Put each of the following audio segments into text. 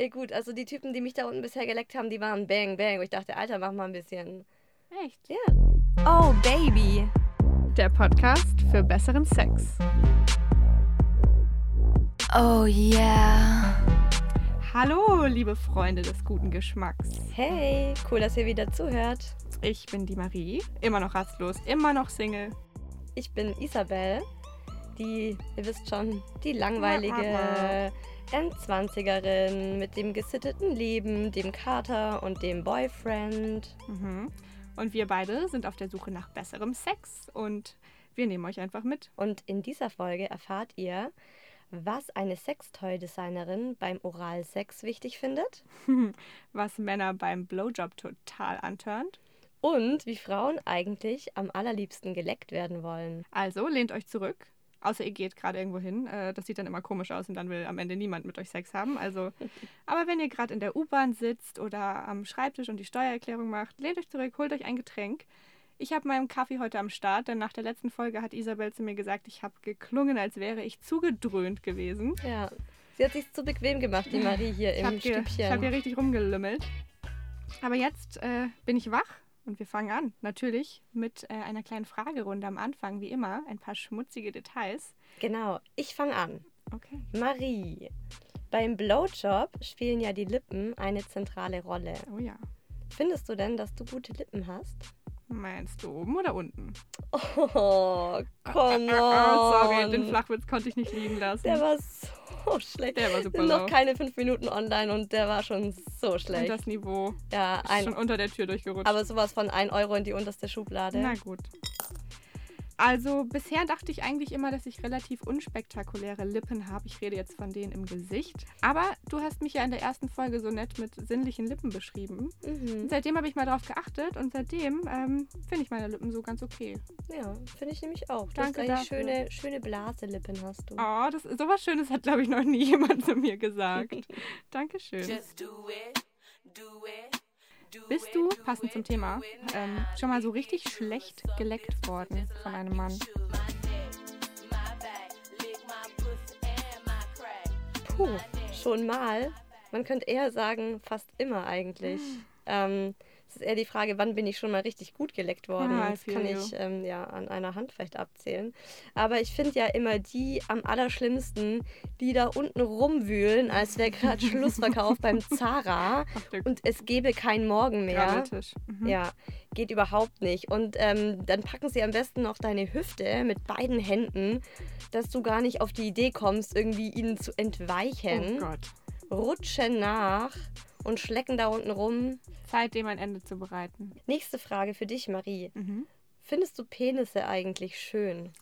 Ja gut, also die Typen, die mich da unten bisher geleckt haben, die waren bang, bang. Und ich dachte, Alter, mach mal ein bisschen. Echt? Ja. Oh, Baby. Der Podcast für besseren Sex. Oh yeah. Hallo, liebe Freunde des guten Geschmacks. Hey, cool, dass ihr wieder zuhört. Ich bin die Marie, immer noch rastlos, immer noch Single. Ich bin Isabel, die, ihr wisst schon, die langweilige Endzwanzigerin mit dem gesitteten Leben, dem Kater und dem Boyfriend. Mhm. Und wir beide sind auf der Suche nach besserem Sex und wir nehmen euch einfach mit. Und in dieser Folge erfahrt ihr, was eine Sextoy-Designerin beim Oralsex wichtig findet Was Männer beim Blowjob total antörnt. und wie Frauen eigentlich am allerliebsten geleckt werden wollen. Also lehnt euch zurück. Außer ihr geht gerade irgendwo hin. Äh, Das sieht dann immer komisch aus und dann will am Ende niemand mit euch Sex haben. Also, aber wenn ihr gerade in der U-Bahn sitzt oder am Schreibtisch und die Steuererklärung macht, lehnt euch zurück, holt euch ein Getränk. Ich habe meinen Kaffee heute am Start, denn nach der letzten Folge hat Isabel zu mir gesagt, ich habe geklungen, als wäre ich zugedröhnt gewesen. Ja, sie hat sich zu bequem gemacht, die Marie hier Ich im habe hier, ich Stübchen. hab hier richtig rumgelümmelt. Aber jetzt äh, bin ich wach und wir fangen an. Natürlich mit äh, einer kleinen Fragerunde am Anfang, wie immer. Ein paar schmutzige Details. Genau, ich fange an. Okay. Marie, beim Blowjob spielen ja die Lippen eine zentrale Rolle. Oh ja. Findest du denn, dass du gute Lippen hast? Meinst du oben oder unten? Oh, come Oh, sorry, on. den Flachwitz konnte ich nicht liegen lassen. Der war so schlecht. Der war super Sind noch keine fünf Minuten online und der war schon so Und schlecht. das Niveau Ja, ist ein, schon unter der Tür durchgerutscht. aber sowas von 1 Euro in die unterste Schublade. Na gut. Also bisher dachte ich eigentlich immer, dass ich relativ unspektakuläre Lippen habe. Ich rede jetzt von denen im Gesicht. Aber du hast mich ja in der ersten Folge so nett mit sinnlichen Lippen beschrieben. Mhm. Seitdem habe ich mal drauf geachtet und seitdem ähm, finde ich meine Lippen so ganz okay. Ja, finde ich nämlich auch. Du Danke hast dafür. schöne, schöne Blaselippen hast du. Oh, das, sowas Schönes hat, glaube ich, noch nie jemand zu mir gesagt. Dankeschön. Just do it, Bist du, passend zum Thema, ähm, schon mal so richtig schlecht geleckt worden von einem Mann? Puh, schon mal. Man könnte eher sagen, fast immer eigentlich. Ähm, es ist eher die Frage, wann bin ich schon mal richtig gut geleckt worden. I das kann ich ähm, ja an einer Hand vielleicht abzählen. Aber ich finde ja immer die am allerschlimmsten, die da unten rumwühlen, als wäre gerade Schlussverkauf beim Zara und es gäbe keinen Morgen mehr. Mhm. Ja, geht überhaupt nicht. Und ähm, dann packen sie am besten noch deine Hüfte mit beiden Händen, dass du gar nicht auf die Idee kommst, irgendwie ihnen zu entweichen. Oh Gott. Rutschen nach und schlecken da unten rum. Zeit, dem ein Ende zu bereiten. Nächste Frage für dich, Marie. Mhm. Findest du Penisse eigentlich schön?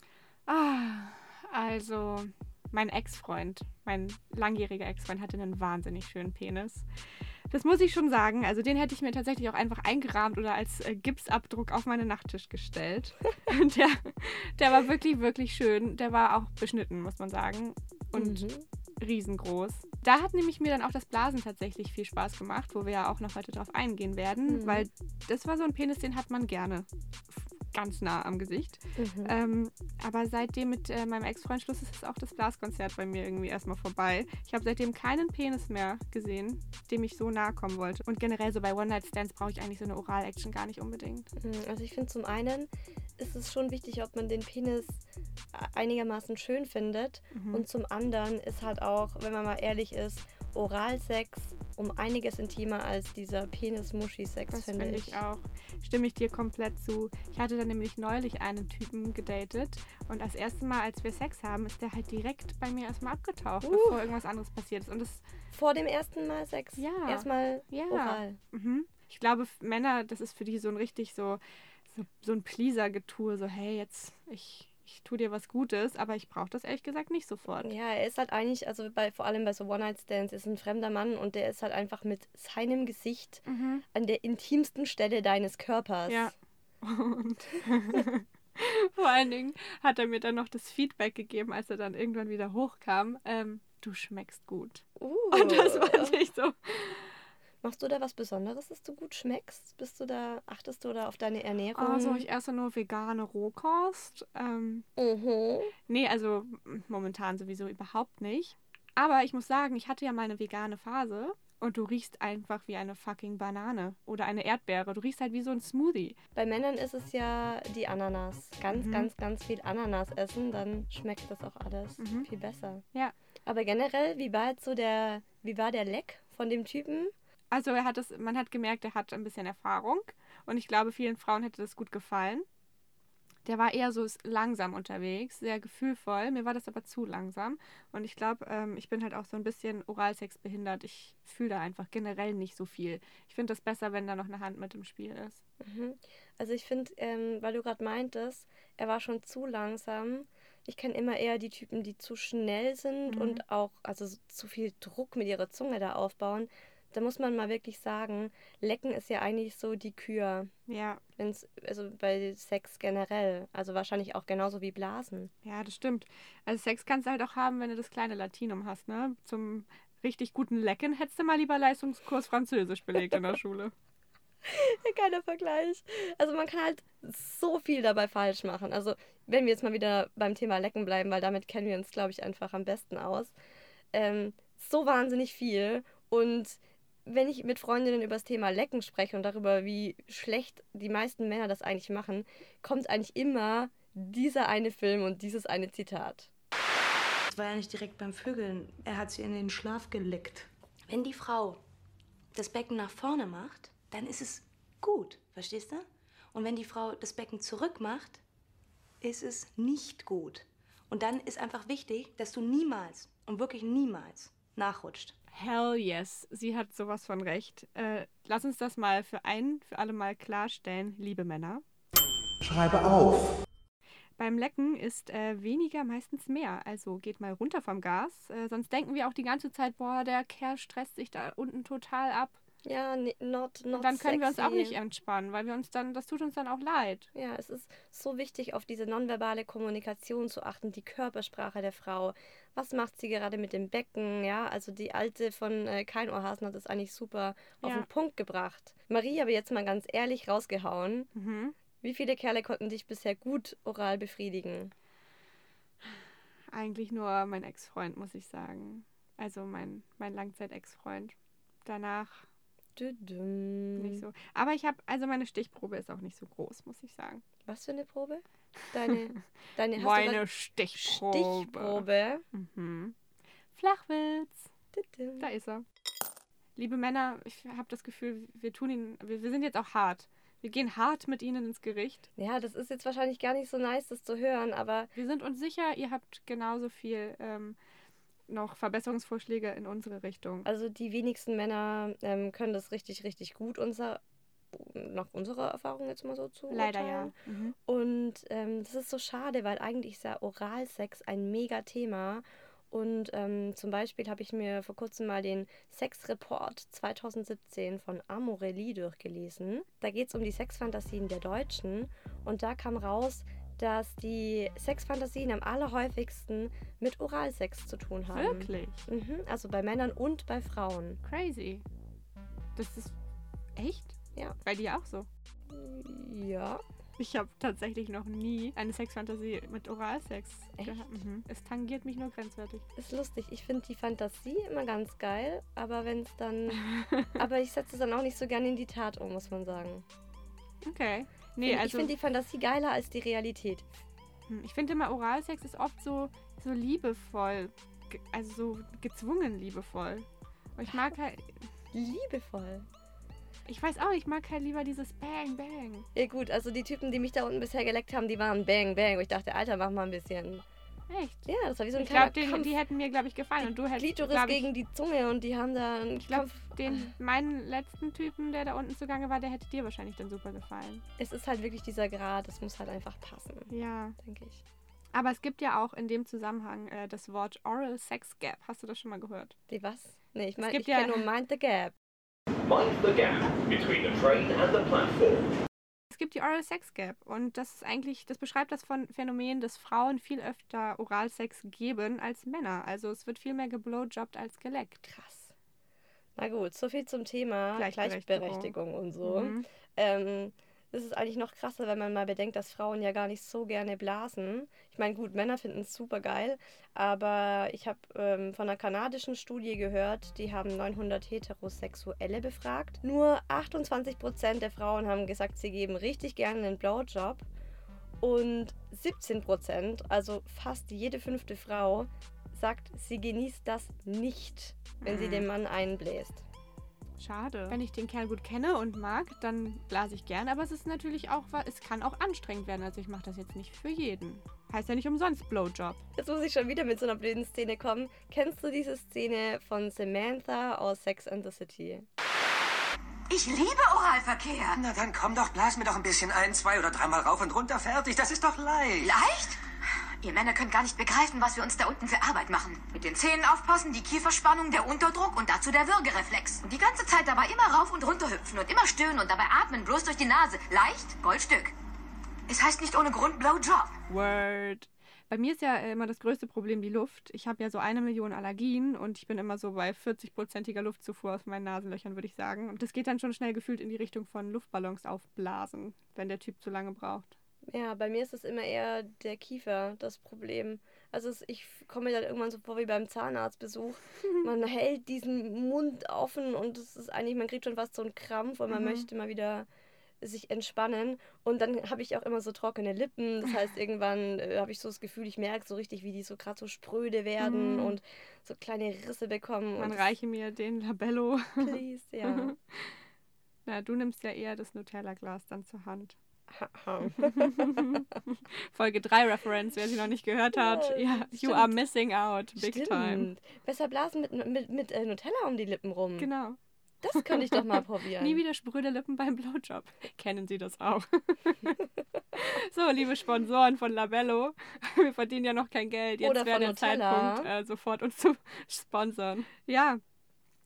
Ah, also mein Ex-Freund, mein langjähriger Ex-Freund hatte einen wahnsinnig schönen Penis. Das muss ich schon sagen. Also den hätte ich mir tatsächlich auch einfach eingerahmt oder als äh, Gipsabdruck auf meinen Nachttisch gestellt. Und der, der war wirklich, wirklich schön. Der war auch beschnitten, muss man sagen. Und Mhm. riesengroß. Da hat nämlich mir dann auch das Blasen tatsächlich viel Spaß gemacht, wo wir ja auch noch heute drauf eingehen werden, Mhm. weil das war so ein Penis, den hat man gerne ganz nah am Gesicht. Mhm. Ähm, aber seitdem mit äh, meinem Ex-Freund Schluss ist, ist auch das Blaskonzert bei mir irgendwie erstmal vorbei. Ich habe seitdem keinen Penis mehr gesehen, dem ich so nahe kommen wollte. Und generell so bei One-Night-Stands brauche ich eigentlich so eine Oral-Action gar nicht unbedingt. Mhm, Also ich finde zum einen ist es schon wichtig, ob man den Penis einigermaßen schön findet. Mhm. Und zum anderen ist halt auch, wenn man mal ehrlich ist, Oralsex um einiges intimer als dieser Penis-Muschi-Sex, finde finde ich. ich auch. Stimme ich dir komplett zu. Ich hatte dann nämlich neulich einen Typen gedatet und das erste Mal, als wir Sex haben, ist der halt direkt bei mir erstmal abgetaucht, Uh. bevor irgendwas anderes passiert ist. Und das, Vor dem ersten Mal Sex. Ja. Erstmal ja. oral. Mhm. Ich glaube, Männer, das ist für die so ein richtig so, so, so ein Pleaser-Getue, so hey, jetzt, ich, ich tue dir was Gutes, aber ich brauche das ehrlich gesagt nicht sofort. Ja, er ist halt eigentlich, also bei, vor allem bei so One-Night-Stands, ist ein fremder Mann und der ist halt einfach mit seinem Gesicht Mhm. an der intimsten Stelle deines Körpers. Ja. Und vor allen Dingen hat er mir dann noch das Feedback gegeben, als er dann irgendwann wieder hochkam. Ähm, du schmeckst gut. Uh. Und das fand ich so. Machst du da was Besonderes, dass du gut schmeckst? Bist du da, achtest du da auf deine Ernährung? Also ich esse nur vegane Rohkost. Ähm, Mhm. nee, also momentan sowieso überhaupt nicht. Aber ich muss sagen, ich hatte ja mal eine vegane Phase und du riechst einfach wie eine fucking Banane oder eine Erdbeere. Du riechst halt wie so ein Smoothie. Bei Männern ist es ja die Ananas. Ganz, Mhm. ganz, ganz viel Ananas essen, dann schmeckt das auch alles Mhm. viel besser. Ja. Aber generell, wie war jetzt so der, wie war der Leck von dem Typen? Also er hat es, man hat gemerkt, er hat ein bisschen Erfahrung und ich glaube, vielen Frauen hätte das gut gefallen. Der war eher so langsam unterwegs, sehr gefühlvoll. Mir war das aber zu langsam. Und ich glaube, ähm, ich bin halt auch so ein bisschen Oralsex behindert. Ich fühle da einfach generell nicht so viel. Ich finde das besser, wenn da noch eine Hand mit im Spiel ist. Mhm. Also ich finde, ähm, weil du gerade meintest, er war schon zu langsam. Ich kenne immer eher die Typen, die zu schnell sind Mhm. und auch also so- zu viel Druck mit ihrer Zunge da aufbauen. Da muss man mal wirklich sagen, Lecken ist ja eigentlich so die Kür, Ja, wenn's, also bei Sex generell. Also wahrscheinlich auch genauso wie Blasen. ja, das stimmt. Also Sex kannst du halt auch haben, wenn du das kleine Latinum hast, ne? Zum richtig guten Lecken hättest du mal lieber Leistungskurs Französisch belegt in der Schule. Geiler Vergleich. Also man kann halt so viel dabei falsch machen. Also wenn wir jetzt mal wieder beim Thema Lecken bleiben, weil damit kennen wir uns, glaube ich, einfach am besten aus. Ähm, so wahnsinnig viel. Und wenn ich mit Freundinnen über das Thema Lecken spreche und darüber, wie schlecht die meisten Männer das eigentlich machen, kommt eigentlich immer dieser eine Film und dieses eine Zitat. Es war ja nicht direkt beim Vögeln. Er hat sie in den Schlaf geleckt. Wenn die Frau das Becken nach vorne macht, dann ist es gut, verstehst du? Und wenn die Frau das Becken zurück macht, ist es nicht gut. Und dann ist einfach wichtig, dass du niemals und wirklich niemals nachrutscht. Hell yes, sie hat sowas von recht. Äh, lass uns das mal für ein, für alle Mal klarstellen, liebe Männer. Schreibe auf. Beim Lecken ist äh, weniger meistens mehr. Also geht mal runter vom Gas. Äh, sonst denken wir auch die ganze Zeit, boah, der Kerl stresst sich da unten total ab. Ja, not, not Und dann können wir uns auch sexy. nicht entspannen, weil wir uns dann, das tut uns dann auch leid. Ja, es ist so wichtig, auf diese nonverbale Kommunikation zu achten, die Körpersprache der Frau. Was macht sie gerade mit dem Becken? Ja, also die alte von äh, Kein Ohrhasen hat das eigentlich super auf Ja. den Punkt gebracht. Marie, aber jetzt mal ganz ehrlich rausgehauen. Mhm. Wie viele Kerle konnten dich bisher gut oral befriedigen? Eigentlich nur mein Ex-Freund, muss ich sagen. Also mein, mein Langzeit-Ex-Freund. Danach. Nicht so. Aber ich habe, also meine Stichprobe ist auch nicht so groß, muss ich sagen. Was für eine Probe? Deine, deine Meine Stichprobe. Stichprobe. Mhm. Flachwitz. Da ist er. Liebe Männer, ich habe das Gefühl, wir tun ihn, wir, wir sind jetzt auch hart. Wir gehen hart mit ihnen ins Gericht. Ja, das ist jetzt wahrscheinlich gar nicht so nice, das zu hören, aber Wir sind uns sicher, ihr habt genauso viel ähm, noch Verbesserungsvorschläge in unsere Richtung. Also die wenigsten Männer ähm, können das richtig, richtig gut, unser, nach unserer Erfahrung jetzt mal so zu Leider ja. Mhm. Und ähm, das ist so schade, weil eigentlich ist ja Oralsex ein mega Thema. Und ähm, zum Beispiel habe ich mir vor kurzem mal den Sexreport 2017 von Amorelli durchgelesen. Da geht es um die Sexfantasien der Deutschen. Und da kam raus, dass die Sexfantasien am allerhäufigsten mit Oralsex zu tun haben. Wirklich? Mhm, also bei Männern und bei Frauen. Crazy. Das ist echt? Ja. Bei dir auch so? Ja. Ich habe tatsächlich noch nie eine Sexfantasie mit Oralsex Echt? gehabt. Mhm. Es tangiert mich nur grenzwertig. Ist lustig. Ich finde die Fantasie immer ganz geil, aber wenn es dann. aber ich setze es dann auch nicht so gerne in die Tat um, muss man sagen. Okay. Nee, ich also finde die Fantasie geiler als die Realität. hm, ich finde immer Oralsex ist oft so, so liebevoll. Also so gezwungen liebevoll. Und ich mag halt, Liebevoll. ich weiß auch, ich mag halt lieber dieses Bang, Bang. Ja gut, also die Typen, die mich da unten bisher geleckt haben, die waren bang, bang. Und ich dachte, Alter, mach mal ein bisschen. Echt? Ja, das war wie so ein Ich kleiner glaube, Kampf. die hätten mir, glaube ich, gefallen. Und du hättest, Klitoris glaub ich, gegen die Zunge und die haben da einen Ich glaube, Kampf. den meinen letzten Typen, der da unten zugange war, der hätte dir wahrscheinlich dann super gefallen. Es ist halt wirklich dieser Grad, es muss halt einfach passen, Ja. denke ich. Aber es gibt ja auch in dem Zusammenhang äh, das Wort Oral Sex Gap. Hast du das schon mal gehört? Die was? Nee, ich meine, gibt ich ja- kenne nur Mind the Gap. Mind the gap between the train and the platform. Es gibt die Oral Sex Gap und das ist eigentlich, das beschreibt das von Phänomen, dass Frauen viel öfter Oralsex geben als Männer. Also es wird viel mehr geblowjobbt als geleckt. Krass. Na gut, so viel zum Thema Gleichberechtigung. Gleichberechtigung und so. Mhm. Ähm, das ist eigentlich noch krasser, wenn man mal bedenkt, dass Frauen ja gar nicht so gerne blasen. Ich meine, gut, Männer finden es super geil, aber ich habe ähm, von einer kanadischen Studie gehört, die haben 900 Heterosexuelle befragt. Nur 28% der Frauen haben gesagt, sie geben richtig gerne einen Blowjob. Und 17%, also fast jede fünfte Frau, sagt, sie genießt das nicht, wenn sie Mhm. dem Mann einbläst. Schade. Wenn ich den Kerl gut kenne und mag, dann blase ich gern. Aber es ist natürlich auch, es kann auch anstrengend werden. Also ich mache das jetzt nicht für jeden. Heißt ja nicht umsonst Blowjob. Jetzt muss ich schon wieder mit so einer blöden Szene kommen. Kennst du diese Szene von Samantha aus Sex and the City? Ich liebe Oralverkehr. Na dann komm doch, blas mir doch ein bisschen ein, zwei oder dreimal rauf und runter, fertig. Das ist doch leicht. Leicht? Ihr Männer könnt gar nicht begreifen, was wir uns da unten für Arbeit machen. Mit den Zähnen aufpassen, die Kieferspannung, der Unterdruck und dazu der Würgereflex. Und die ganze Zeit dabei immer rauf und runter hüpfen und immer stöhnen und dabei atmen, bloß durch die Nase. Leicht? Goldstück. Es heißt nicht ohne Grund Blowjob. Word. Bei mir ist ja immer das größte Problem die Luft. Ich habe ja so eine Million Allergien und ich bin immer so bei 40-prozentiger Luftzufuhr aus meinen Nasenlöchern, würde ich sagen. Und das geht dann schon schnell gefühlt in die Richtung von Luftballons aufblasen, wenn der Typ zu lange braucht. Ja, bei mir ist es immer eher der Kiefer das Problem. Also es, ich komme mir dann irgendwann so vor wie beim Zahnarztbesuch. Man hält diesen Mund offen und es ist eigentlich, man kriegt schon fast so einen Krampf und man Mhm. möchte mal wieder sich entspannen. Und dann habe ich auch immer so trockene Lippen. Das heißt, irgendwann äh, habe ich so das Gefühl, ich merke so richtig, wie die so gerade so spröde werden Mhm. und so kleine Risse bekommen. Man reiche mir den Labello. Please, ja. Na, du nimmst ja eher das Nutella-Glas dann zur Hand. Folge 3 Reference, wer sie noch nicht gehört hat. Ja, Ja, you stimmt. are missing out, big time. Stimmt. Besser blasen mit, mit, mit äh, Nutella um die Lippen rum. Genau. Das könnte ich doch mal probieren. Nie wieder spröde Lippen beim Blowjob. Kennen Sie das auch? so, liebe Sponsoren von Labello, wir verdienen ja noch kein Geld. Jetzt wäre der. Zeitpunkt, äh, sofort uns zu sponsern. Ja,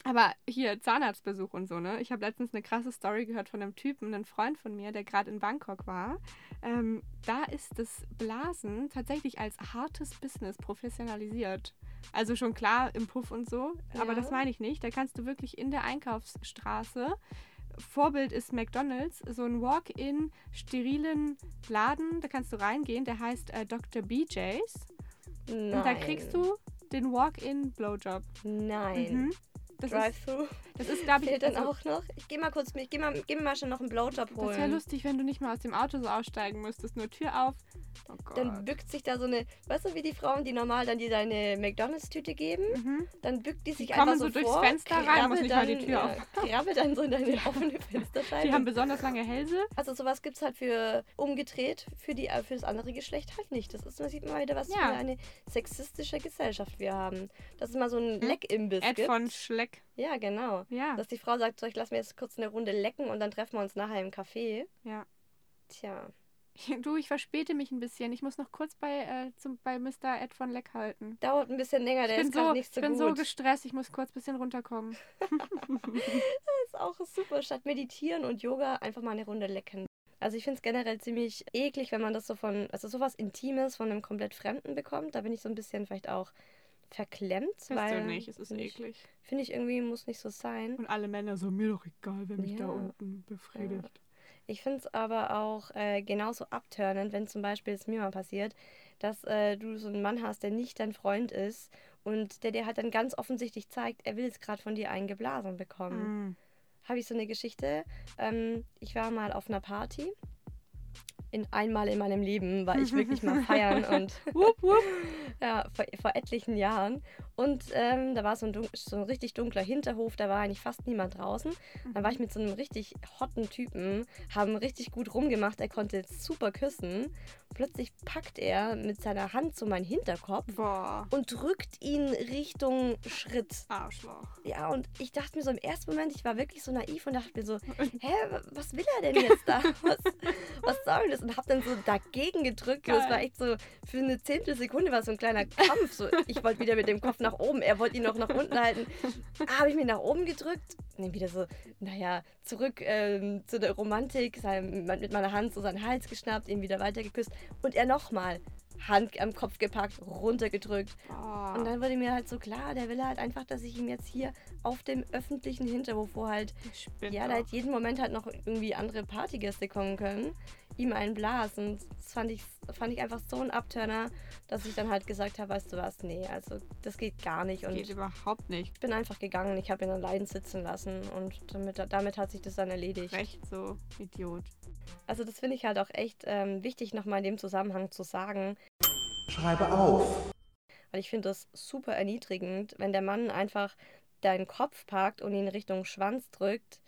aber hier Zahnarztbesuch und so, ne? Ich habe letztens eine krasse Story gehört von einem Typen, einem Freund von mir, der gerade in Bangkok war. Ähm, da ist das Blasen tatsächlich als hartes Business professionalisiert. Also schon klar im Puff und so, aber Ja. das meine ich nicht. Da kannst du wirklich in der Einkaufsstraße Vorbild ist McDonald's, so ein Walk-in sterilen Laden, da kannst du reingehen, der heißt äh, Dr. BJ's. Nein. Und da kriegst du den Walk-in Blowjob. Nein. Mhm. Das ist, Drive-thru. das ist glaube ich, dann also, auch noch? Ich geh mal kurz, ich geh mal, geh mir mal schon noch einen Blowjob holen. das wäre lustig, wenn du nicht mal aus dem Auto so aussteigen müsstest, nur Tür auf. Oh. Dann bückt sich da so eine, weißt du, wie die Frauen, die normal dann dir deine McDonalds-Tüte geben, mhm. dann bückt die sich kommen einfach so so durchs vor, Fenster rein, muss nicht mal die dann, Tür ja, krabbelt dann so in deine offene Fensterscheibe. Die haben besonders lange Hälse. also sowas gibt es halt für umgedreht, für, die, für das andere Geschlecht halt nicht. Das ist, da sieht man wieder, was Ja. für eine sexistische Gesellschaft wir haben. Dass es mal so ein Leckimbiss Ed gibt. von Schleck. Ja, genau. Ja, Dass die Frau sagt, so, ich lass mir jetzt kurz eine Runde lecken und dann treffen wir uns nachher im Café. ja. Tja. Du, ich verspäte mich ein bisschen. Ich muss noch kurz bei, äh, zum, bei Mr. Ed von Leck halten. Dauert ein bisschen länger, der ich bin, ist so, nicht so ich bin gut. so gestresst, ich muss kurz ein bisschen runterkommen. ist auch super. Statt meditieren und Yoga einfach mal eine Runde lecken. Also ich finde es generell ziemlich eklig, wenn man das so von, also sowas Intimes von einem komplett Fremden bekommt. Da bin ich so ein bisschen vielleicht auch verklemmt. Weil du nicht, es ist finde ich, eklig. Finde ich irgendwie, muss nicht so sein. Und alle Männer so, mir doch egal, wer mich da Ja. unten befriedigt. Ich finde es aber auch äh, genauso abturnend, wenn zum Beispiel es mir mal passiert, dass äh, du so einen Mann hast, der nicht dein Freund ist und der dir halt dann ganz offensichtlich zeigt, er will jetzt gerade von dir einen geblasen bekommen. Mm. habe ich so eine Geschichte. Ähm, ich war mal auf einer Party. In, einmal in meinem Leben war ich wirklich mal feiern und Wupp, wupp. ja, vor, vor etlichen Jahren. Und ähm, da war so ein, so ein richtig dunkler Hinterhof, da war eigentlich fast niemand draußen. Dann war ich mit so einem richtig hotten Typen, haben richtig gut rumgemacht, er konnte super küssen. Plötzlich packt er mit seiner Hand so meinen Hinterkopf Boah, und drückt ihn Richtung Schritt. Arschloch. Ja, und ich dachte mir so im ersten Moment, ich war wirklich so naiv und dachte mir so, hä, wa- was will er denn jetzt da? Was, was soll das? Und hab dann so dagegen gedrückt. Und es Geil. war echt so, für eine Zehntelsekunde war es so ein kleiner Kampf. So, ich wollte wieder mit dem Kopf nach oben, er wollte ihn noch nach unten halten. Habe ich mich nach oben gedrückt, dann wieder so, naja, zurück ähm, zu der Romantik, sein, mit meiner Hand so seinen Hals geschnappt, ihn wieder weiter geküsst. Und er nochmal. Hand am Kopf gepackt, runtergedrückt. Boah. Und dann wurde mir halt so klar, der will halt einfach, dass ich ihm jetzt hier auf dem öffentlichen Hinterhof, wo halt, ja, da halt jeden Moment halt noch irgendwie andere Partygäste kommen können, ihm einen Blas. Und das fand ich, fand ich einfach so ein Abturner, dass ich dann halt gesagt habe, weißt du was, nee, also das geht gar nicht. Und Geht überhaupt nicht. ich bin einfach gegangen, ich habe ihn allein sitzen lassen und damit, damit hat sich das dann erledigt. Recht so, Idiot. Also das finde ich halt auch echt ähm, wichtig, nochmal in dem Zusammenhang zu sagen, Schreibe auf. weil ich finde das super erniedrigend, wenn der Mann einfach deinen Kopf packt und ihn Richtung Schwanz drückt.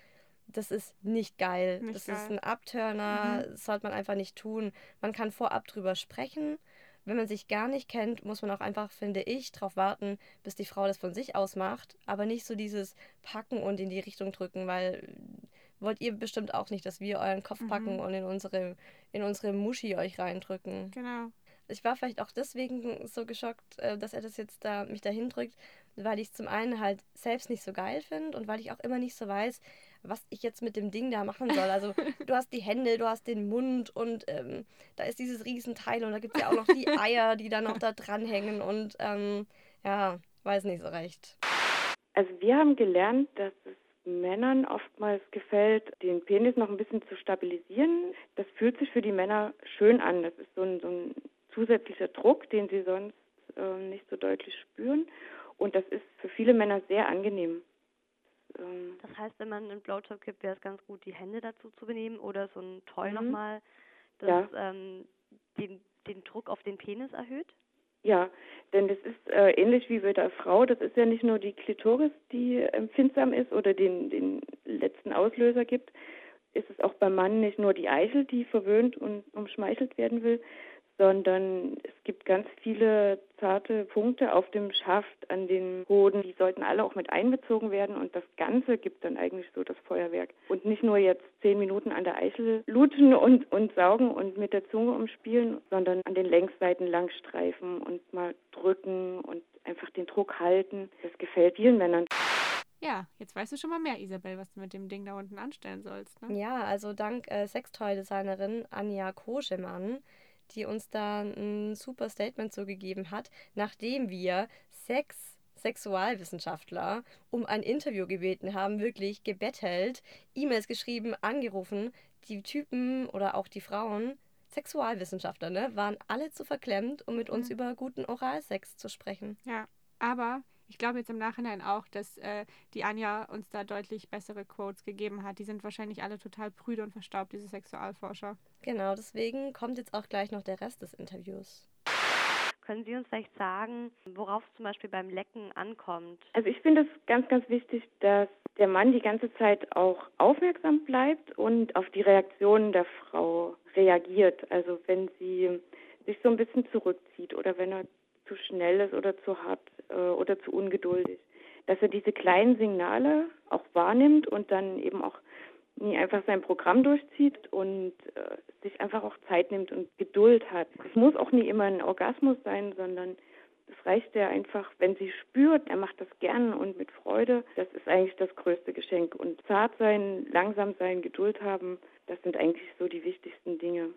Das ist nicht geil. Nicht das geil. ist ein Abturner, das sollte man einfach nicht tun. Man kann vorab drüber sprechen. Wenn man sich gar nicht kennt, muss man auch einfach, finde ich, darauf warten, bis die Frau das von sich aus macht. Aber nicht so dieses Packen und in die Richtung drücken, weil wollt ihr bestimmt auch nicht, dass wir euren Kopf packen und in unsere, in unsere Muschi euch reindrücken. Genau. Ich war vielleicht auch deswegen so geschockt, äh, dass er das jetzt da mich dahin drückt, weil ich es zum einen halt selbst nicht so geil finde und weil ich auch immer nicht so weiß, was ich jetzt mit dem Ding da machen soll. Also du hast die Hände, du hast den Mund und ähm, da ist dieses Riesenteil und da gibt es ja auch noch die Eier, die dann noch da dranhängen und ähm, ja, weiß nicht so recht. Also wir haben gelernt, dass es Männern oftmals gefällt, den Penis noch ein bisschen zu stabilisieren. Das fühlt sich für die Männer schön an. Das ist so ein, so ein zusätzlicher Druck, den sie sonst ähm, nicht so deutlich spüren. Und das ist für viele Männer sehr angenehm. Ähm, Das heißt, wenn man einen Blowjob gibt, wäre es ganz gut, die Hände dazu zu benehmen oder so ein Toy Mhm. nochmal, das Ja. ähm, den, den Druck auf den Penis erhöht. Ja, denn das ist äh, ähnlich wie bei der Frau. Das ist ja nicht nur die Klitoris, die empfindsam ist oder den, den letzten Auslöser gibt. Ist es auch beim Mann nicht nur die Eichel, die verwöhnt und umschmeichelt werden will, sondern es gibt ganz viele zarte Punkte auf dem Schaft, an den Hoden. Die sollten alle auch mit einbezogen werden und das Ganze gibt dann eigentlich so das Feuerwerk. Und nicht nur jetzt zehn Minuten an der Eichel lutschen und, und saugen und mit der Zunge umspielen, sondern an den Längsseiten langstreifen und mal drücken und einfach den Druck halten. Das gefällt vielen Männern. Ja, jetzt weißt du schon mal mehr, Isabel, was du mit dem Ding da unten anstellen sollst. Ne? Ja, also dank äh, Sextoy-Designerin Anja Koschemann, die uns da ein super Statement so gegeben hat, nachdem wir sechs Sexualwissenschaftler um ein Interview gebeten haben, wirklich gebettelt, E-Mails geschrieben, angerufen, die Typen oder auch die Frauen, Sexualwissenschaftler, ne, waren alle zu verklemmt, um mit uns über guten Oralsex zu sprechen. Ja, aber ich glaube jetzt im Nachhinein auch, dass äh, die Anja uns da deutlich bessere Quotes gegeben hat. Die sind wahrscheinlich alle total prüde und verstaubt, diese Sexualforscher. Genau, deswegen kommt jetzt auch gleich noch der Rest des Interviews. Können Sie uns vielleicht sagen, worauf es zum Beispiel beim Lecken ankommt? Also ich finde es ganz, ganz wichtig, dass der Mann die ganze Zeit auch aufmerksam bleibt und auf die Reaktionen der Frau reagiert. Also wenn sie sich so ein bisschen zurückzieht oder wenn er zu schnell ist oder zu hart äh, oder zu ungeduldig, dass er diese kleinen Signale auch wahrnimmt und dann eben auch nie einfach sein Programm durchzieht und äh, sich einfach auch Zeit nimmt und Geduld hat. Es muss auch nie immer ein Orgasmus sein, sondern es reicht ja einfach, wenn sie spürt, er macht das gern und mit Freude. Das ist eigentlich das größte Geschenk. Und zart sein, langsam sein, Geduld haben, das sind eigentlich so die wichtigsten Dinge.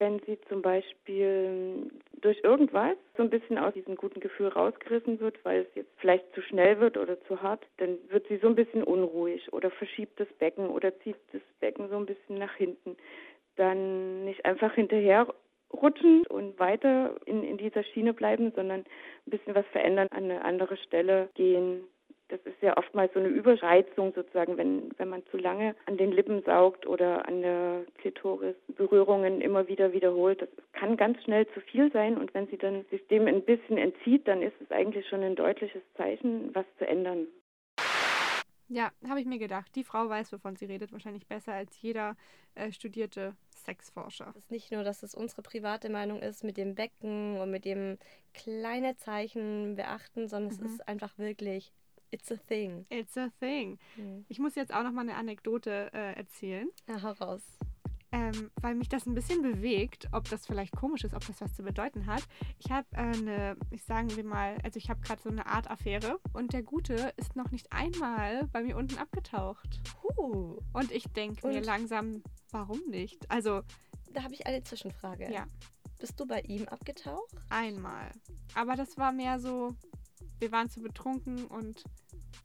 Wenn sie zum Beispiel durch irgendwas so ein bisschen aus diesem guten Gefühl rausgerissen wird, weil es jetzt vielleicht zu schnell wird oder zu hart, dann wird sie so ein bisschen unruhig oder verschiebt das Becken oder zieht das Becken so ein bisschen nach hinten. Dann nicht einfach hinterher rutschen und weiter in, in dieser Schiene bleiben, sondern ein bisschen was verändern, an eine andere Stelle gehen. Das ist ja oftmals so eine Überreizung sozusagen, wenn, wenn man zu lange an den Lippen saugt oder an der Klitoris Berührungen immer wieder wiederholt. Das kann ganz schnell zu viel sein und wenn sie dann sich dem ein bisschen entzieht, dann ist es eigentlich schon ein deutliches Zeichen, was zu ändern. Ja, habe ich mir gedacht. Die Frau weiß, wovon sie redet, wahrscheinlich besser als jeder äh, studierte Sexforscher. Es ist nicht nur, dass es unsere private Meinung ist mit dem Becken und mit dem kleine Zeichen beachten, sondern es Mhm. ist einfach wirklich, it's a thing. It's a thing. Mhm. Ich muss jetzt auch noch mal eine Anekdote äh, erzählen. Ja, hau raus. ähm, weil mich das ein bisschen bewegt, ob das vielleicht komisch ist, ob das was zu bedeuten hat. Ich habe äh, eine, ich sagen wir mal, also ich habe gerade so eine Art Affäre und der Gute ist noch nicht einmal bei mir unten abgetaucht. Huh. Und ich denke mir langsam, warum nicht? Also da habe ich eine Zwischenfrage. Ja. Bist du bei ihm abgetaucht? Einmal. Aber das war mehr so, wir waren zu betrunken und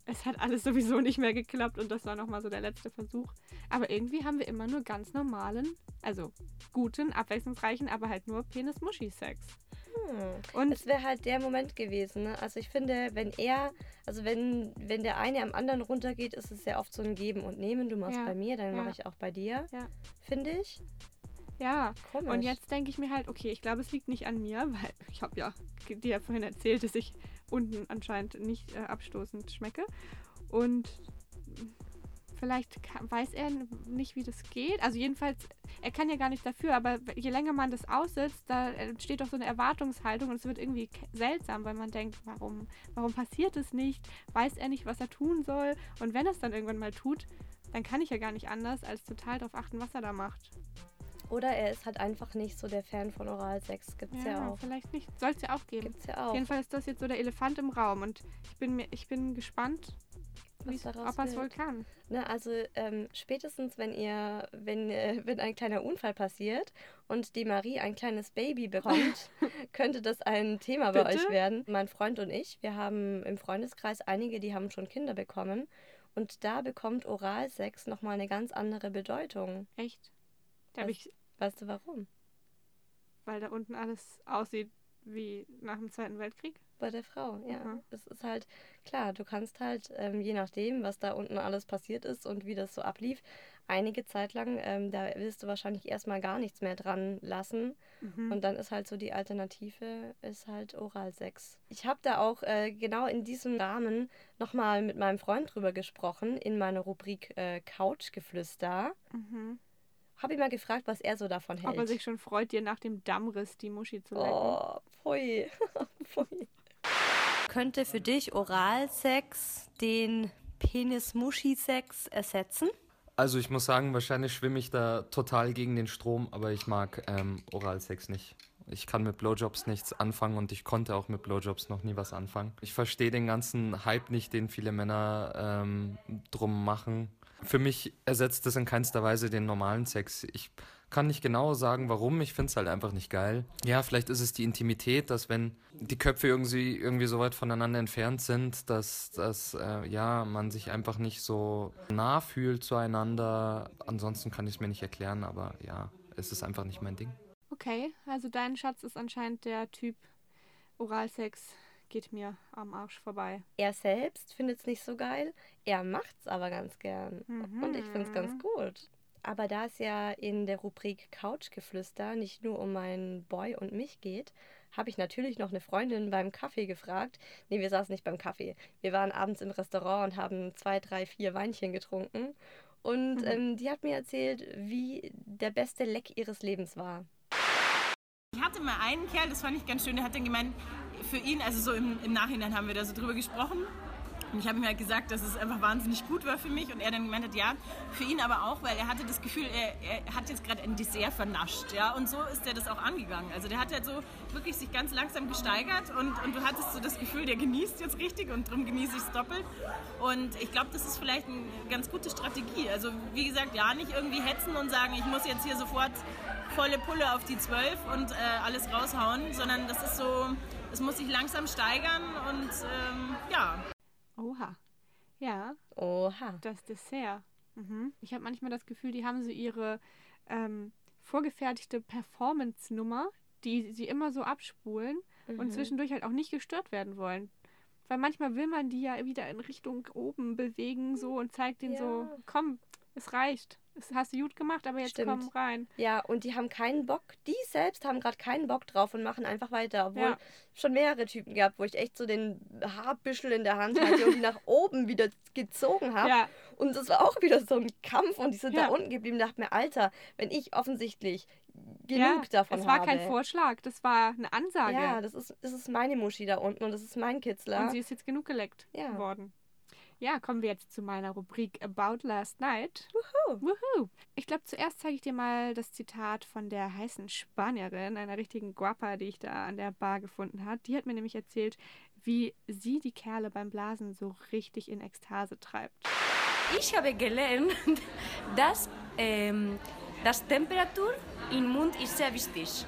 es hat alles sowieso nicht mehr geklappt und das war nochmal so der letzte Versuch. Aber irgendwie haben wir immer nur ganz normalen, also guten, abwechslungsreichen, aber halt nur Penis-Muschi-Sex. Hm. Und es wäre halt der Moment gewesen. Ne? Also ich finde, wenn er, also wenn, wenn der eine am anderen runtergeht, ist es sehr oft so ein Geben und Nehmen. Du machst Ja. bei mir, dann Ja. mache ich auch bei dir. Ja. Finde ich. Ja, Komisch. und jetzt denke ich mir halt, okay, ich glaube, es liegt nicht an mir, weil ich habe ja dir ja vorhin erzählt, dass ich unten anscheinend nicht äh, abstoßend schmecke. Und vielleicht ka- weiß er nicht, wie das geht. Also jedenfalls, er kann ja gar nicht dafür, aber je länger man das aussitzt, da entsteht doch so eine Erwartungshaltung und es wird irgendwie seltsam, weil man denkt, warum, warum passiert es nicht? Weiß er nicht, was er tun soll? Und wenn er es dann irgendwann mal tut, dann kann ich ja gar nicht anders, als total darauf achten, was er da macht. Oder er ist halt einfach nicht so der Fan von Oralsex. Gibt's ja, Ja, auch. vielleicht nicht. Soll es ja auch geben. Gibt's ja Auf auch. jeden Fall ist das jetzt so der Elefant im Raum und ich bin, mir, ich bin gespannt, Was wie's- daraus ob er es wohl kann. Ne, also ähm, spätestens, wenn ihr, wenn, äh, wenn ein kleiner Unfall passiert und die Marie ein kleines Baby bekommt, könnte das ein Thema bei Bitte? euch werden. Mein Freund und ich, wir haben im Freundeskreis einige, die haben schon Kinder bekommen. Und da bekommt Oralsex nochmal eine ganz andere Bedeutung. Echt? Da Weißt- ich, Weißt du warum? weil da unten alles aussieht wie nach dem Zweiten Weltkrieg. Bei der Frau, ja. Mhm. Es ist halt, klar, du kannst halt, ähm, je nachdem, was da unten alles passiert ist und wie das so ablief, einige Zeit lang, ähm, da willst du wahrscheinlich erstmal gar nichts mehr dran lassen. Mhm. Und dann ist halt so die Alternative, ist halt Oralsex. Ich habe da auch äh, genau in diesem Rahmen nochmal mit meinem Freund drüber gesprochen, in meiner Rubrik äh, Couchgeflüster. Mhm. Habe ihn mal gefragt, was er so davon hält. Ob er sich schon freut, dir nach dem Dammriss die Muschi zu lecken. Oh, pfui. pfui. Könnte für dich Oralsex den Penis-Muschi-Sex ersetzen? Also ich muss sagen, wahrscheinlich schwimme ich da total gegen den Strom, aber ich mag ähm, Oralsex nicht. Ich kann mit Blowjobs nichts anfangen und ich konnte auch mit Blowjobs noch nie was anfangen. Ich verstehe den ganzen Hype nicht, den viele Männer ähm, drum machen. Für mich ersetzt das in keinster Weise den normalen Sex. Ich kann nicht genau sagen, warum. Ich finde es halt einfach nicht geil. Ja, vielleicht ist es die Intimität, dass wenn die Köpfe irgendwie, irgendwie so weit voneinander entfernt sind, dass, dass äh, ja, man sich einfach nicht so nah fühlt zueinander. Ansonsten kann ich es mir nicht erklären, aber ja, es ist einfach nicht mein Ding. Okay, also dein Schatz ist anscheinend der Typ Oralsex geht mir am Arsch vorbei. Er selbst findet es nicht so geil, er macht es aber ganz gern. Mhm. Und ich finde es ganz gut. Aber da es ja in der Rubrik Couchgeflüster nicht nur um meinen Boy und mich geht, habe ich natürlich noch eine Freundin beim Kaffee gefragt. Nee, wir saßen nicht beim Kaffee. Wir waren abends im Restaurant und haben zwei, drei, vier Weinchen getrunken. Und Mhm. ähm, die hat mir erzählt, wie der beste Leck ihres Lebens war. Ich hatte mal einen Kerl, das fand ich ganz schön, der hat dann gemeint, für ihn, also so im, im Nachhinein haben wir da so drüber gesprochen. Und ich habe ihm halt gesagt, dass es einfach wahnsinnig gut war für mich. Und er dann gemeint hat, ja, für ihn aber auch, weil er hatte das Gefühl, er, er hat jetzt gerade ein Dessert vernascht. Ja? Und so ist er das auch angegangen. Also der hat halt so wirklich sich ganz langsam gesteigert und, und du hattest so das Gefühl, der genießt jetzt richtig und darum genieße ich es doppelt. Und ich glaube, das ist vielleicht eine ganz gute Strategie. Also wie gesagt, ja, nicht irgendwie hetzen und sagen, ich muss jetzt hier sofort volle Pulle auf die 12 und äh, alles raushauen, sondern das ist so, es muss sich langsam steigern und ähm, ja. Oha. Ja. Oha. Das Dessert. Mhm. Ich habe manchmal das Gefühl, die haben so ihre ähm, vorgefertigte Performance-Nummer, die sie immer so abspulen Mhm. und zwischendurch halt auch nicht gestört werden wollen. Weil manchmal will man die ja wieder in Richtung oben bewegen so und zeigt denen so, Ja. komm, es reicht. Das hast du gut gemacht, aber jetzt Stimmt. komm rein. Ja, und die haben keinen Bock, die selbst haben gerade keinen Bock drauf und machen einfach weiter. Obwohl Ja. schon mehrere Typen gehabt, wo ich echt so den Haarbüschel in der Hand hatte und die nach oben wieder gezogen habe. Ja. Und das war auch wieder so ein Kampf und die sind Ja. da unten geblieben. dachte mir, Alter, wenn ich offensichtlich genug davon Es war habe. kein Vorschlag, das war eine Ansage. Ja, das ist, das ist meine Muschi da unten und das ist mein Kitzler. Und sie ist jetzt genug geleckt worden. Ja, kommen wir jetzt zu meiner Rubrik About Last Night. Wuhu. Wuhu. Ich glaube, zuerst zeige ich dir mal das Zitat von der heißen Spanierin, einer richtigen Guapa, die ich da an der Bar gefunden habe. Die hat mir nämlich erzählt, wie sie die Kerle beim Blasen so richtig in Ekstase treibt. Ich habe gelernt, dass ähm, Das Temperatur im Mund ist sehr wichtig.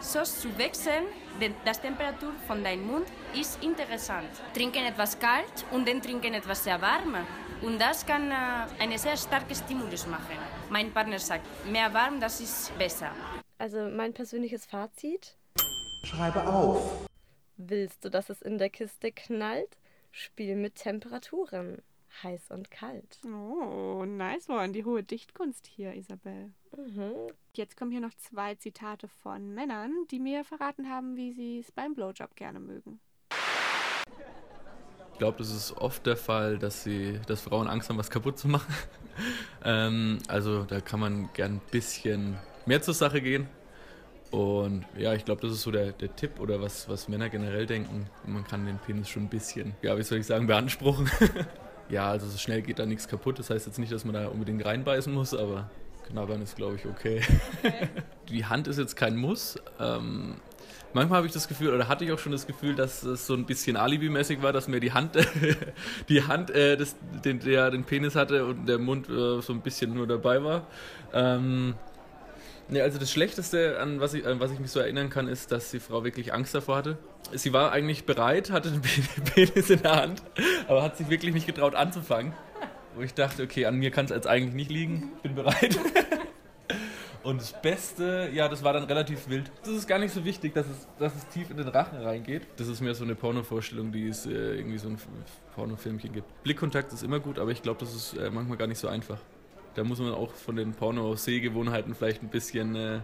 So zu wechseln, denn das Temperatur von deinem Mund ist interessant. Trinken etwas kalt und dann trinken etwas sehr warm. Und das kann äh, eine sehr starke Stimulus machen. Mein Partner sagt, mehr warm, das ist besser. Also mein persönliches Fazit. Schreibe auf. Willst du, dass es in der Kiste knallt? Spiel mit Temperaturen. Heiß und kalt. Oh, nice one. Die hohe Dichtkunst hier, Isabel. Mhm. Jetzt kommen hier noch zwei Zitate von Männern, die mir verraten haben, wie sie es beim Blowjob gerne mögen. Ich glaube, das ist oft der Fall, dass, sie, dass Frauen Angst haben, was kaputt zu machen. ähm, also da kann man gern ein bisschen mehr zur Sache gehen. Und ja, ich glaube, das ist so der, der Tipp oder was, was Männer generell denken. Man kann den Penis schon ein bisschen, ja, wie soll ich sagen, beanspruchen. ja, also so schnell geht da nichts kaputt. Das heißt jetzt nicht, dass man da unbedingt reinbeißen muss, aber knabbern ist, glaube ich, okay. Die Hand ist jetzt kein Muss. Ähm, manchmal habe ich das Gefühl, oder hatte ich auch schon das Gefühl, dass es so ein bisschen Alibi-mäßig war, dass mir die Hand, die Hand äh, des, den, der den Penis hatte und der Mund äh, so ein bisschen nur dabei war. Ähm, Ne, also das Schlechteste, an was, ich, an was ich mich so erinnern kann, ist, dass die Frau wirklich Angst davor hatte. Sie war eigentlich bereit, hatte den Penis in der Hand, aber hat sich wirklich nicht getraut anzufangen. Wo ich dachte, okay, an mir kann es jetzt eigentlich nicht liegen, ich bin bereit. Und das Beste, ja, das war dann relativ wild. Das ist gar nicht so wichtig, dass es, dass es tief in den Rachen reingeht. Das ist mehr so eine Pornovorstellung, die es äh, irgendwie so ein Pornofilmchen gibt. Blickkontakt ist immer gut, aber ich glaube, das ist äh, manchmal gar nicht so einfach. Da muss man auch von den Porno-Sehgewohnheiten vielleicht ein bisschen äh,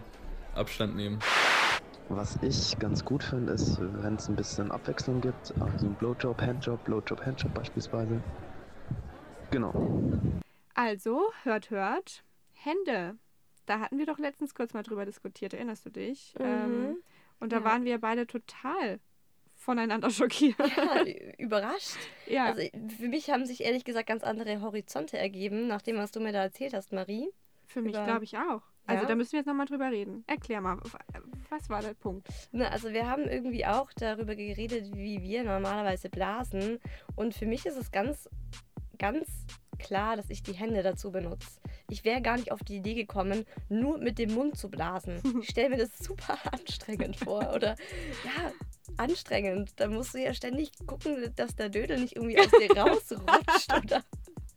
Abstand nehmen. Was ich ganz gut finde, ist, wenn es ein bisschen Abwechslung gibt. Also ein Blowjob, Handjob, Blowjob, Handjob beispielsweise. Genau. Also, hört, hört. Hände. Da hatten wir doch letztens kurz mal drüber diskutiert, erinnerst du dich? Mhm. Ähm, und da Ja. waren wir beide total voneinander schockiert. Ja, überrascht. Ja. Also für mich haben sich ehrlich gesagt ganz andere Horizonte ergeben, nach dem, was du mir da erzählt hast, Marie. Für mich glaube ich auch. Also Ja? da müssen wir jetzt nochmal drüber reden. Erklär mal, was war der Punkt? Na, also wir haben irgendwie auch darüber geredet, wie wir normalerweise blasen. Und für mich ist es ganz, ganz klar, dass ich die Hände dazu benutze. Ich wäre gar nicht auf die Idee gekommen, nur mit dem Mund zu blasen. Ich stelle mir das super anstrengend vor. Oder ja, anstrengend. Da musst du ja ständig gucken, dass der Dödel nicht irgendwie aus dir rausrutscht. Oder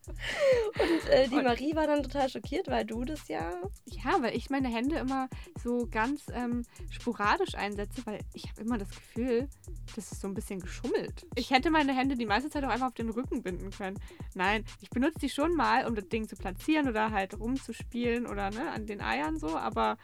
und äh, die Marie war dann total schockiert, weil du das ja. Ja, weil ich meine Hände immer so ganz ähm, sporadisch einsetze, weil ich habe immer das Gefühl, das ist so ein bisschen geschummelt. Ich hätte meine Hände die meiste Zeit auch einfach auf den Rücken binden können. Nein, ich benutze die schon mal, um das Ding zu platzieren oder halt rumzuspielen oder ne, an den Eiern so, aber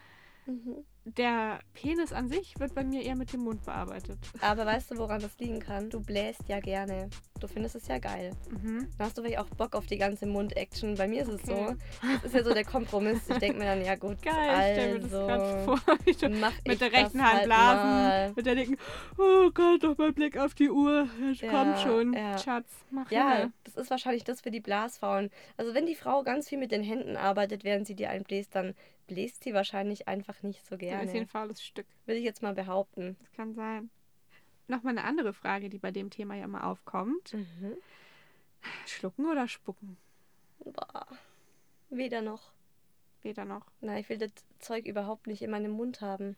der Penis an sich wird bei mir eher mit dem Mund bearbeitet. Aber weißt du, woran das liegen kann? Du bläst ja gerne. Du findest es ja geil. Mhm. Dann hast du vielleicht auch Bock auf die ganze Mund-Action. Bei mir ist es Okay. so. Das ist ja so der Kompromiss. Ich denke mir dann, ja gut, Geil, ich stell mir das also, vor, wie du mach mit der rechten Hand halt blasen, mal. mit der linken, oh Gott, noch mal Blick auf die Uhr, Ja, kommt schon, ja. Schatz, mach Ja, hin. das ist wahrscheinlich das für die Blasfrauen. Also wenn die Frau ganz viel mit den Händen arbeitet, während sie dir einbläst, dann bläst sie wahrscheinlich einfach nicht so Ja, ist gerne. ein faules Stück. Will ich jetzt mal behaupten. Das kann sein. Nochmal eine andere Frage, die bei dem Thema ja immer aufkommt. Mhm. Schlucken oder spucken? Boah. Weder noch. Weder noch. Nein, ich will das Zeug überhaupt nicht in meinem Mund haben.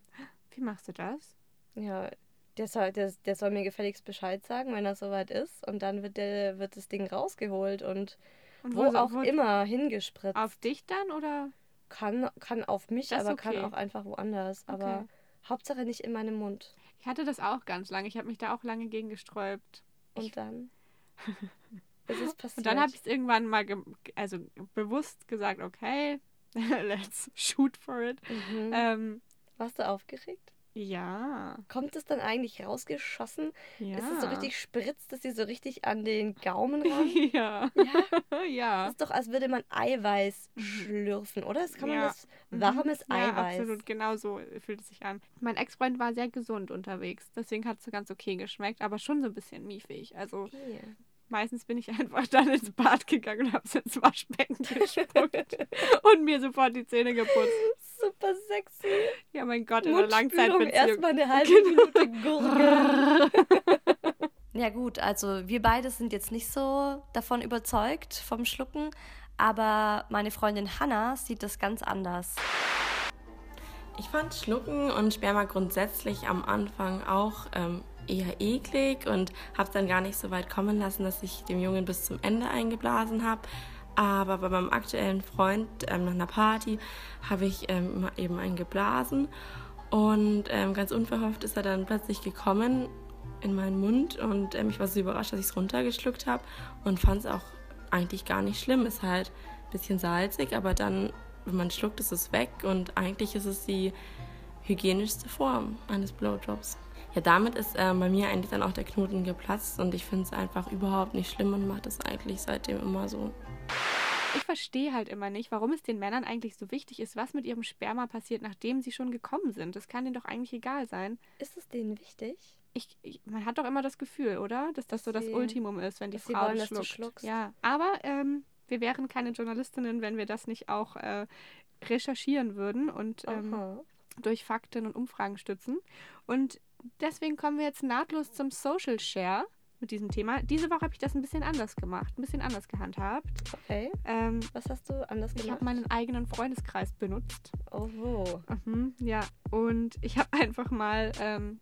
Wie machst du das? Ja, der soll, der, der soll mir gefälligst Bescheid sagen, wenn er soweit ist. Und dann wird, der, wird das Ding rausgeholt und, Und wo, so- auch wo- immer hingespritzt. Auf dich dann oder? Kann, kann auf mich, Das aber kann okay. auch einfach woanders. Aber Okay. Hauptsache nicht in meinem Mund. Ich hatte das auch ganz lange. Ich habe mich da auch lange gegen gesträubt. Und dann ist es passiert. Und dann habe ich es irgendwann mal ge also bewusst gesagt, okay, let's shoot for it. Mhm. Ähm, Warst du aufgeregt? Ja. Kommt es dann eigentlich rausgeschossen? Ja. Ist es so richtig spritzt, dass sie so richtig an den Gaumen ran? ja. Ja? ja. Das ist doch, als würde man Eiweiß schlürfen, oder? Das kann man Ja. das warmes Mhm. Ja, Eiweiß. absolut, genau so fühlt es sich an. Mein Ex-Freund war sehr gesund unterwegs, deswegen hat es so ganz okay geschmeckt, aber schon so ein bisschen miefig. Also Okay. meistens bin ich einfach dann ins Bad gegangen und habe es ins Waschbecken gespuckt und mir sofort die Zähne geputzt. Super sexy. Ja, mein Gott, in der Langzeitbeziehung. erstmal eine halbe Minute gurgeln. Ja gut, also wir beide sind jetzt nicht so davon überzeugt vom Schlucken, Aber meine Freundin Hannah sieht das ganz anders. Ich fand Schlucken und Sperma grundsätzlich am Anfang auch ähm, eher eklig und habe dann gar nicht so weit kommen lassen, dass ich dem Jungen bis zum Ende eingeblasen habe. Aber bei meinem aktuellen Freund ähm, nach einer Party habe ich ähm, eben einen geblasen und ähm, ganz unverhofft ist er dann plötzlich gekommen in meinen Mund und ähm, ich war so überrascht, dass ich es runtergeschluckt habe und fand es auch eigentlich gar nicht schlimm. Ist halt ein bisschen salzig, aber dann, wenn man schluckt, ist es weg und eigentlich ist es die hygienischste Form eines Blowjobs. Ja, damit ist äh, bei mir eigentlich dann auch der Knoten geplatzt und ich finde es einfach überhaupt nicht schlimm und mache das eigentlich seitdem immer so. Ich verstehe halt immer nicht, warum es den Männern eigentlich so wichtig ist, was mit ihrem Sperma passiert, nachdem sie schon gekommen sind. Das kann denen doch eigentlich egal sein. Ist es denen wichtig? Ich, ich, man hat doch immer das Gefühl, oder? Dass das so das Ultimum ist, wenn die dass sie Frau wollen, das dass du schluckt. schluckst. Ja, aber ähm, wir wären keine Journalistinnen, wenn wir das nicht auch äh, recherchieren würden und ähm, durch Fakten und Umfragen stützen. Und deswegen kommen wir jetzt nahtlos zum Social Share mit diesem Thema. Diese Woche habe ich das ein bisschen anders gemacht, ein bisschen anders gehandhabt. Okay. Ähm, Was hast du anders ich gemacht? habe meinen eigenen Freundeskreis benutzt. Oh, wo? Mhm, ja, und ich habe einfach mal ähm,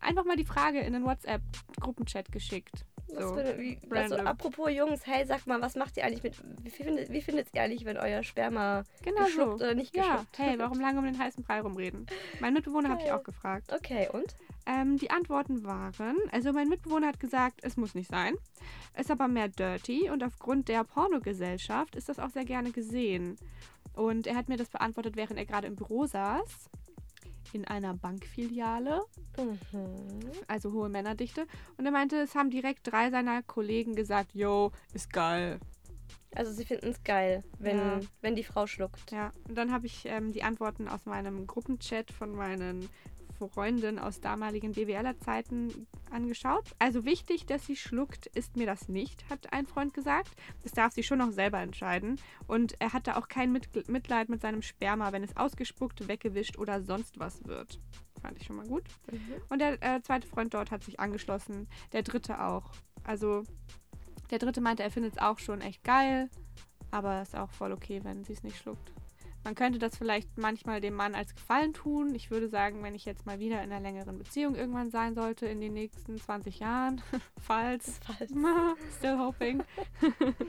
einfach mal die Frage in den WhatsApp-Gruppenchat geschickt. Was So, für, wie, also, apropos Jungs, hey, sag mal, was macht ihr eigentlich mit. Wie findet, wie findet ihr eigentlich, wenn euer Sperma Genau geschluckt so. oder nicht ja, geschluckt hey, warum lange um den heißen Brei rumreden? Mein Mitbewohner habe ich auch gefragt. Okay, und? Ähm, die Antworten waren, also mein Mitbewohner hat gesagt, es muss nicht sein, ist aber mehr dirty und aufgrund der Pornogesellschaft ist das auch sehr gerne gesehen. Und er hat mir das beantwortet, während er gerade im Büro saß, in einer Bankfiliale, Mhm. also hohe Männerdichte. Und er meinte, es haben direkt drei seiner Kollegen gesagt, yo, ist geil. Also sie finden es geil, wenn, Ja. wenn die Frau schluckt. Ja, und dann habe ich ähm, die Antworten aus meinem Gruppenchat von meinen Freundinnen aus damaligen BWLer-Zeiten angeschaut. Also wichtig, dass sie schluckt, ist mir das nicht, hat ein Freund gesagt. Das darf sie schon noch selber entscheiden. Und er hatte auch kein Mit Mitleid mit seinem Sperma, wenn es ausgespuckt, weggewischt oder sonst was wird. Fand ich schon mal gut. Und der äh, zweite Freund dort hat sich angeschlossen, der dritte auch. Also der dritte meinte, er findet es auch schon echt geil, aber ist auch voll okay, wenn sie es nicht schluckt. Man könnte das vielleicht manchmal dem Mann als Gefallen tun. Ich würde sagen, wenn ich jetzt mal wieder in einer längeren Beziehung irgendwann sein sollte in den nächsten 20 Jahren, falls, still hoping,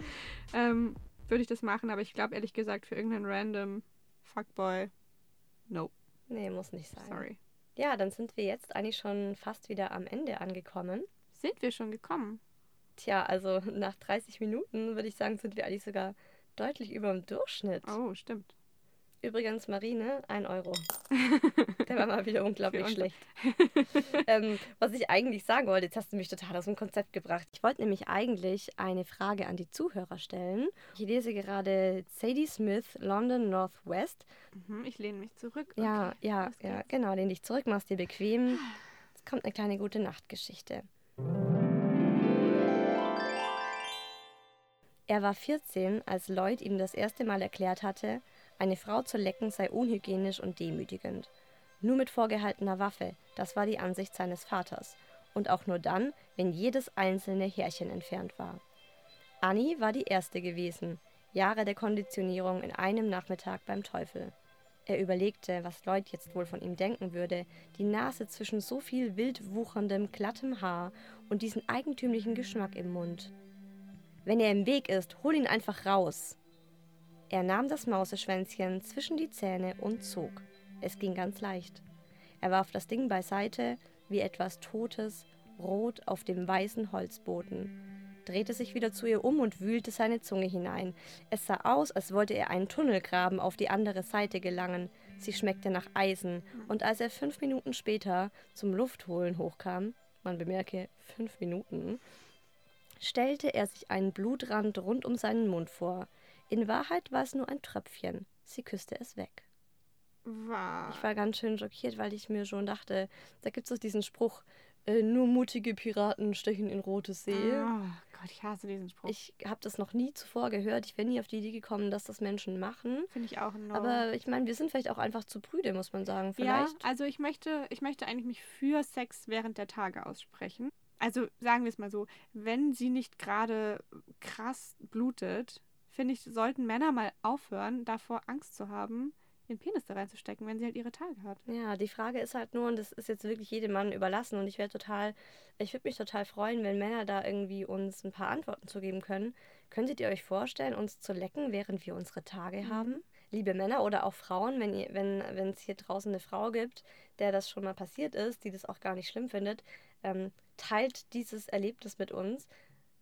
ähm, würde ich das machen. Aber ich glaube ehrlich gesagt für irgendeinen random Fuckboy, no. Nee, muss nicht sein. Sorry. Ja, dann sind wir jetzt eigentlich schon fast wieder am Ende angekommen. Sind wir schon gekommen? Tja, also nach 30 Minuten würde ich sagen, sind wir eigentlich sogar deutlich über dem Durchschnitt. Oh, stimmt. Übrigens, Marine, ein Euro. Der war mal wieder unglaublich schlecht. ähm, was ich eigentlich sagen wollte, jetzt hast du mich total aus dem Konzept gebracht. Ich wollte nämlich eigentlich eine Frage an die Zuhörer stellen. Ich lese gerade Sadie Smith, London Northwest. Mhm, ich lehne mich zurück. Ja, Okay, ja, ja, geht's. genau. Lehn dich zurück, machst dir bequem. Jetzt kommt eine kleine gute Nachtgeschichte. Er war 14, als Lloyd ihm das erste Mal erklärt hatte, eine Frau zu lecken sei unhygienisch und demütigend. Nur mit vorgehaltener Waffe, das war die Ansicht seines Vaters. Und auch nur dann, wenn jedes einzelne Härchen entfernt war. Annie war die erste gewesen. Jahre der Konditionierung in einem Nachmittag beim Teufel. Er überlegte, was Lloyd jetzt wohl von ihm denken würde, die Nase zwischen so viel wild wucherndem, glattem Haar und diesen eigentümlichen Geschmack im Mund. Wenn er im Weg ist, hol ihn einfach raus. Er nahm das Mauseschwänzchen zwischen die Zähne und zog. Es ging ganz leicht. Er warf das Ding beiseite, wie etwas Totes, rot auf dem weißen Holzboden, drehte sich wieder zu ihr um und wühlte seine Zunge hinein. Es sah aus, als wollte er einen Tunnel graben, auf die andere Seite gelangen. Sie schmeckte nach Eisen, und als er fünf Minuten später zum Luftholen hochkam, man bemerke fünf Minuten, stellte er sich einen Blutrand rund um seinen Mund vor. In Wahrheit war es nur ein Tröpfchen. Sie küsste es weg. Wow. Ich war ganz schön schockiert, weil ich mir schon dachte, da gibt es doch diesen Spruch, äh, nur mutige Piraten stechen in rote See. Oh Gott, ich hasse diesen Spruch. Ich habe das noch nie zuvor gehört. Ich wäre nie auf die Idee gekommen, dass das Menschen machen. Finde ich auch No. Aber ich meine, wir sind vielleicht auch einfach zu prüde, muss man sagen. Vielleicht. Ja, also ich möchte, ich möchte eigentlich mich für Sex während der Tage aussprechen. Also sagen wir es mal so, wenn sie nicht gerade krass blutet, finde ich, sollten Männer mal aufhören, davor Angst zu haben, ihren Penis da reinzustecken, wenn sie halt ihre Tage hat. Ja, die Frage ist halt nur, und das ist jetzt wirklich jedem Mann überlassen, und ich wäre total, ich würde mich total freuen, wenn Männer da irgendwie uns ein paar Antworten zu geben können. Könntet ihr euch vorstellen, uns zu lecken, während wir unsere Tage Mhm. haben? Liebe Männer oder auch Frauen, wenn ihr, wenn wenn es hier draußen eine Frau gibt, der das schon mal passiert ist, die das auch gar nicht schlimm findet, ähm, teilt dieses Erlebnis mit uns.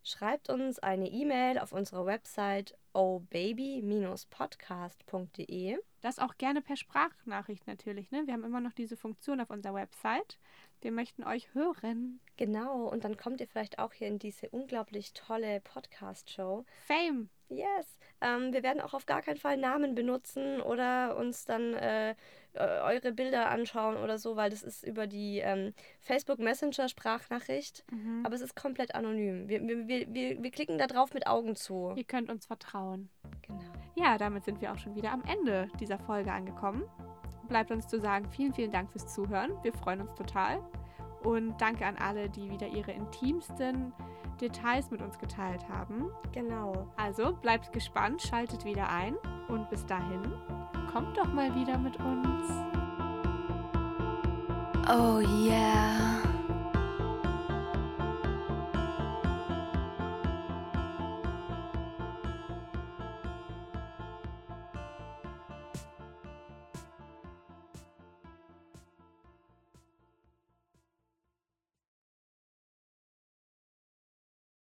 Schreibt uns eine E-Mail auf unserer Website obaby-podcast.de. Das auch gerne per Sprachnachricht natürlich. Ne? Wir haben immer noch diese Funktion auf unserer Website. Wir möchten euch hören. Genau, und dann kommt ihr vielleicht auch hier in diese unglaublich tolle Podcast-Show. Fame. Yes. Ähm, wir werden auch auf gar keinen Fall Namen benutzen oder uns dann äh, eure Bilder anschauen oder so, weil das ist über die ähm, Facebook Messenger Sprachnachricht, Mhm. aber es ist komplett anonym. Wir, wir, wir, wir, wir klicken da drauf mit Augen zu. Ihr könnt uns vertrauen. Genau. Ja, damit sind wir auch schon wieder am Ende dieser Folge angekommen. Bleibt uns zu sagen, vielen, vielen Dank fürs Zuhören. Wir freuen uns total. Und danke an alle, die wieder ihre intimsten Details mit uns geteilt haben. Genau. Also bleibt gespannt, schaltet wieder ein und bis dahin, kommt doch mal wieder mit uns. Oh yeah.